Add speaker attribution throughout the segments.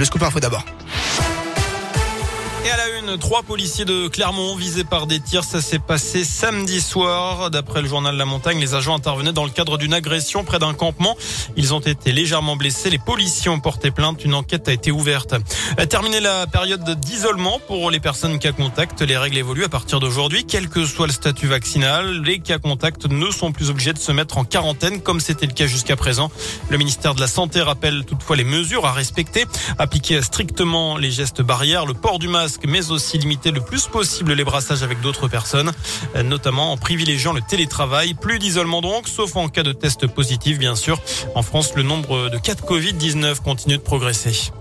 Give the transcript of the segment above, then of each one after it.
Speaker 1: Le scoop info d'abord.
Speaker 2: Et à la une, trois policiers de Clermont visés par des tirs. Ça s'est passé samedi soir. D'après le journal La Montagne, les agents intervenaient dans le cadre d'une agression près d'un campement. Ils ont été légèrement blessés. Les policiers ont porté plainte. Une enquête a été ouverte. A terminé la période d'isolement pour les personnes cas contact. Les règles évoluent à partir d'aujourd'hui. Quel que soit le statut vaccinal, les cas contact ne sont plus obligés de se mettre en quarantaine comme c'était le cas jusqu'à présent. Le ministère de la Santé rappelle toutefois les mesures à respecter. Appliquer strictement les gestes barrières, le port du masque mais aussi limiter le plus possible les brassages avec d'autres personnes, notamment en privilégiant le télétravail. Plus d'isolement donc, sauf en cas de test positif, bien sûr. En France, le nombre de cas de Covid-19 continue de progresser.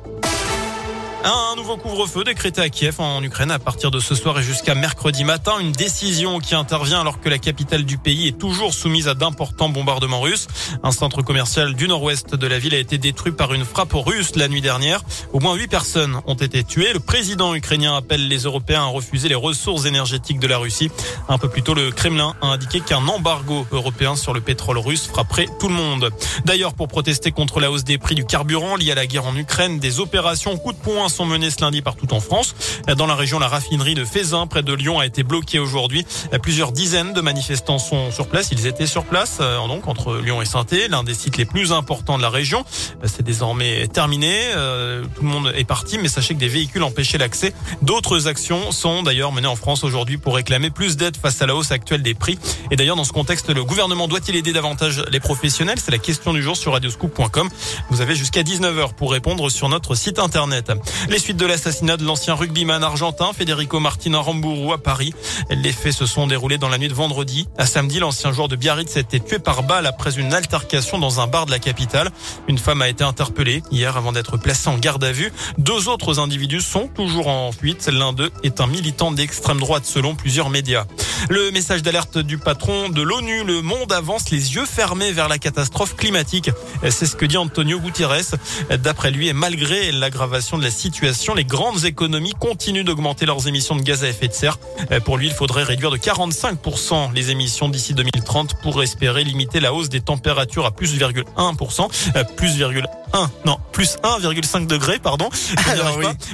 Speaker 2: Un nouveau couvre-feu décrété à Kiev en Ukraine à partir de ce soir et jusqu'à mercredi matin. Une décision qui intervient alors que la capitale du pays est toujours soumise à d'importants bombardements russes. Un centre commercial du nord-ouest de la ville a été détruit par une frappe russe la nuit dernière. Au moins huit personnes ont été tuées. Le président ukrainien appelle les Européens à refuser les ressources énergétiques de la Russie. Un peu plus tôt, le Kremlin a indiqué qu'un embargo européen sur le pétrole russe frapperait tout le monde. D'ailleurs, pour protester contre la hausse des prix du carburant liée à la guerre en Ukraine, des opérations coup de poing sont menées ce lundi partout en France. Dans la région, la raffinerie de Fézin, près de Lyon, a été bloquée aujourd'hui. Plusieurs dizaines de manifestants sont sur place. Ils étaient sur place, euh, donc entre Lyon et saint l'un des sites les plus importants de la région. C'est désormais terminé. Euh, tout le monde est parti, mais sachez que des véhicules empêchaient l'accès. D'autres actions sont d'ailleurs menées en France aujourd'hui pour réclamer plus d'aide face à la hausse actuelle des prix. Et d'ailleurs, dans ce contexte, le gouvernement doit-il aider davantage les professionnels? C'est la question du jour sur radioscoop.com. Vous avez jusqu'à 19h pour répondre sur notre site internet. Les suites de l'assassinat de l'ancien rugbyman argentin Federico Martin Ramburu à Paris. Les faits se sont déroulés dans la nuit de vendredi. À samedi, l'ancien joueur de Biarritz a été tué par balle après une altercation dans un bar de la capitale. Une femme a été interpellée hier avant d'être placée en garde à vue. Deux autres individus sont toujours en fuite. L'un d'eux est un militant d'extrême droite selon plusieurs médias. Le message d'alerte du patron de l'ONU, le monde avance les yeux fermés vers la catastrophe climatique. C'est ce que dit Antonio Gutiérrez. D'après lui, et malgré l'aggravation de la situation, les grandes économies continuent d'augmenter leurs émissions de gaz à effet de serre. Pour lui, il faudrait réduire de 45% les émissions d'ici 2030 pour espérer limiter la hausse des températures à plus 1%, plus 1, non, plus 1,5 degré, pardon.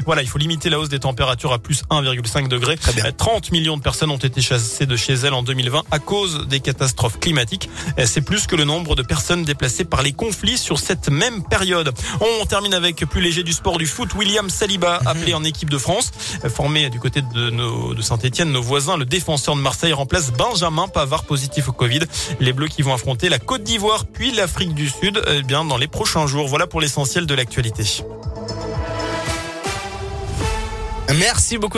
Speaker 2: Voilà, il faut limiter la hausse des températures à plus 1,5 degré. 30 millions de personnes ont été chassées de chez elles en 2020 à cause des catastrophes climatiques. C'est plus que le nombre de personnes déplacées par les conflits sur cette même période. On termine avec plus léger du sport du foot. William Saliba, mhm. appelé en équipe de France, formé du côté de, nos, de Saint-Etienne, nos voisins, le défenseur de Marseille remplace Benjamin Pavard positif au Covid. Les Bleus qui vont affronter la Côte d'Ivoire puis l'Afrique du Sud, eh bien, dans les prochains jours. Pour l'essentiel de l'actualité.
Speaker 1: Merci beaucoup.